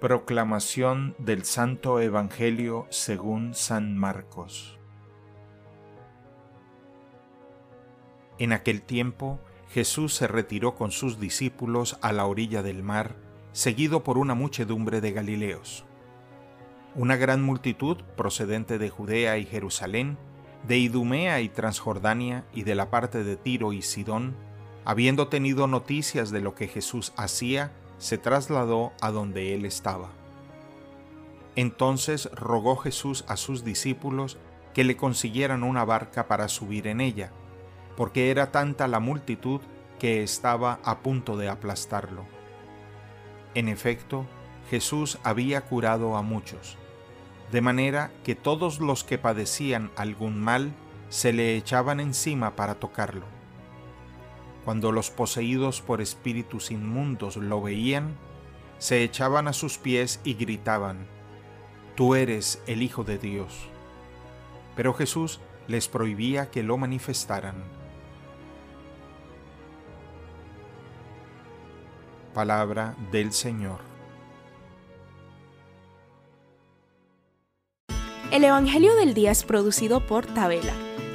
Proclamación del Santo Evangelio según San Marcos. En aquel tiempo Jesús se retiró con sus discípulos a la orilla del mar, seguido por una muchedumbre de Galileos. Una gran multitud procedente de Judea y Jerusalén, de Idumea y Transjordania y de la parte de Tiro y Sidón, habiendo tenido noticias de lo que Jesús hacía, se trasladó a donde él estaba. Entonces rogó Jesús a sus discípulos que le consiguieran una barca para subir en ella, porque era tanta la multitud que estaba a punto de aplastarlo. En efecto, Jesús había curado a muchos, de manera que todos los que padecían algún mal se le echaban encima para tocarlo cuando los poseídos por espíritus inmundos lo veían, se echaban a sus pies y gritaban, Tú eres el Hijo de Dios. Pero Jesús les prohibía que lo manifestaran. Palabra del Señor. El Evangelio del Día es producido por Tabela,